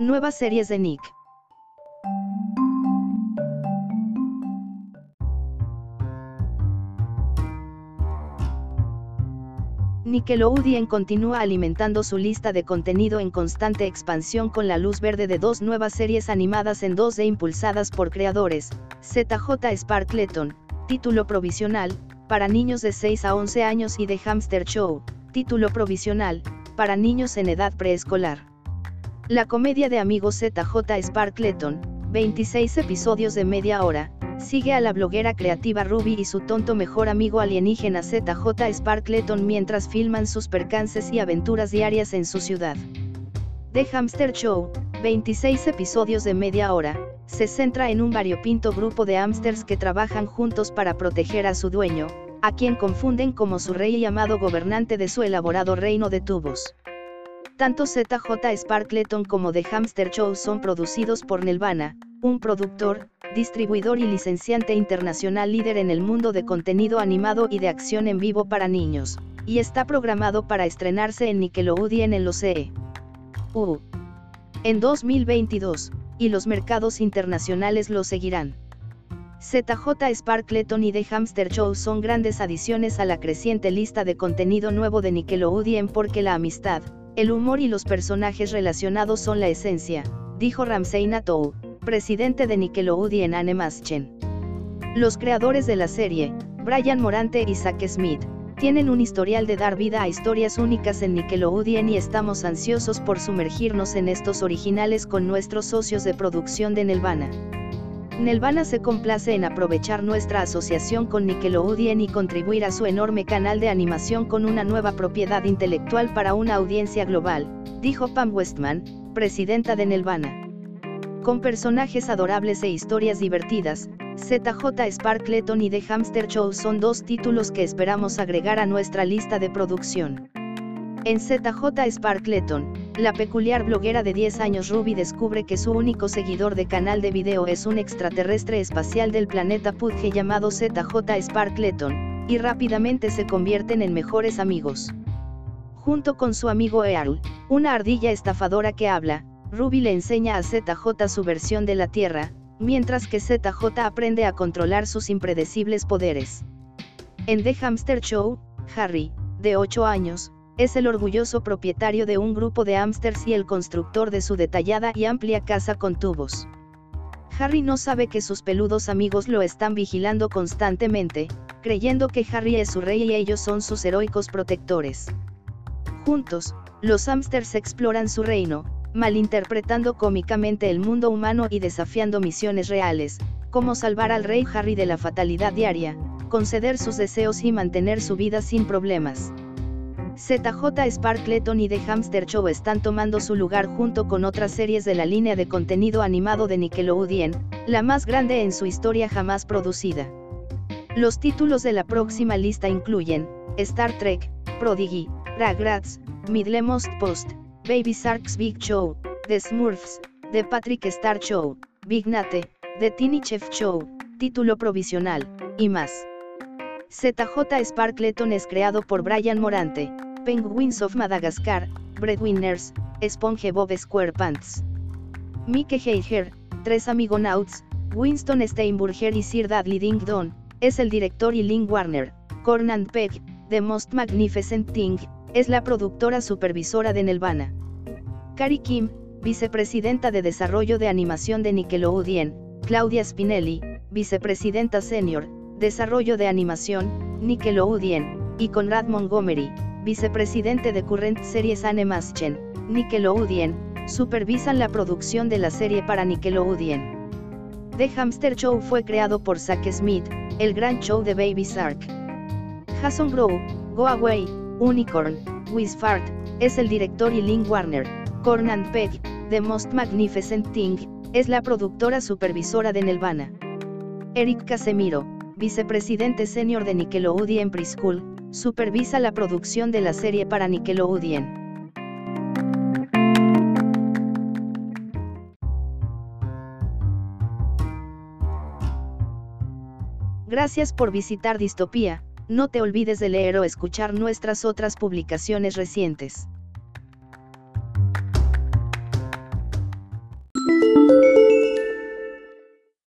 Nuevas series de Nick. Nickelodeon continúa alimentando su lista de contenido en constante expansión con la luz verde de dos nuevas series animadas en 2D impulsadas por creadores, ZJ Sparkleton, título provisional, para niños de 6 a 11 años y The Hamster Show, título provisional, para niños en edad preescolar. La comedia de amigos ZJ Sparkleton, 26 episodios de media hora, sigue a la bloguera creativa Ruby y su tonto mejor amigo alienígena ZJ Sparkleton mientras filman sus percances y aventuras diarias en su ciudad. The Hamster Show, 26 episodios de media hora, se centra en un variopinto grupo de hamsters que trabajan juntos para proteger a su dueño, a quien confunden como su rey y amado gobernante de su elaborado reino de tubos. Tanto ZJ Sparkleton como The Hamster Show son producidos por Nelvana, un productor, distribuidor y licenciante internacional líder en el mundo de contenido animado y de acción en vivo para niños, y está programado para estrenarse en Nickelodeon en los CE. U. En 2022, y los mercados internacionales lo seguirán. ZJ Sparkleton y The Hamster Show son grandes adiciones a la creciente lista de contenido nuevo de Nickelodeon porque la amistad, el humor y los personajes relacionados son la esencia, dijo Ramsey Natou, presidente de Nickelodeon Animation. Los creadores de la serie, Brian Morante y Zack Smith, tienen un historial de dar vida a historias únicas en Nickelodeon y estamos ansiosos por sumergirnos en estos originales con nuestros socios de producción de Nelvana. Nelvana se complace en aprovechar nuestra asociación con Nickelodeon y contribuir a su enorme canal de animación con una nueva propiedad intelectual para una audiencia global, dijo Pam Westman, presidenta de Nelvana. Con personajes adorables e historias divertidas, ZJ Sparkleton y The Hamster Show son dos títulos que esperamos agregar a nuestra lista de producción. En ZJ Sparkleton, la peculiar bloguera de 10 años Ruby descubre que su único seguidor de canal de video es un extraterrestre espacial del planeta Pudge llamado ZJ Sparkleton, y rápidamente se convierten en mejores amigos. Junto con su amigo Earl, una ardilla estafadora que habla, Ruby le enseña a ZJ su versión de la Tierra, mientras que ZJ aprende a controlar sus impredecibles poderes. En The Hamster Show, Harry, de 8 años, es el orgulloso propietario de un grupo de hámsters y el constructor de su detallada y amplia casa con tubos. Harry no sabe que sus peludos amigos lo están vigilando constantemente, creyendo que Harry es su rey y ellos son sus heroicos protectores. Juntos, los hámsters exploran su reino, malinterpretando cómicamente el mundo humano y desafiando misiones reales, como salvar al rey Harry de la fatalidad diaria, conceder sus deseos y mantener su vida sin problemas. ZJ Sparkleton y The Hamster Show están tomando su lugar junto con otras series de la línea de contenido animado de Nickelodeon, la más grande en su historia jamás producida. Los títulos de la próxima lista incluyen, Star Trek, Prodigy, Ragrats, Midlemost Post, Baby Shark's Big Show, The Smurfs, The Patrick Star Show, Big Nate, The Tiny Chef Show, título provisional, y más. ZJ Sparkleton es creado por Brian Morante, Penguins of Madagascar, Breadwinners, SpongeBob SquarePants. Mike Heiger, Tres Amigonauts, Winston Steinburger y Sir Dudley Ding Don, es el director y Lynn Warner, Cornan Peck, The Most Magnificent Thing, es la productora supervisora de Nelvana. Carrie Kim, vicepresidenta de Desarrollo de Animación de Nickelodeon, Claudia Spinelli, vicepresidenta senior, Desarrollo de Animación, Nickelodeon, y Conrad Montgomery, vicepresidente de Current Series Animation, Nickelodeon, supervisan la producción de la serie para Nickelodeon. The Hamster Show fue creado por Zack Smith, el gran show de Baby Shark. Jason Grow, Go Away, Unicorn, Fart, es el director y Lynn Warner, Cornan Peck, The Most Magnificent Thing, es la productora supervisora de Nelvana. Eric Casemiro, vicepresidente senior de Nickelodeon Preschool, supervisa la producción de la serie para Nickelodeon. Gracias por visitar Distopía, no te olvides de leer o escuchar nuestras otras publicaciones recientes.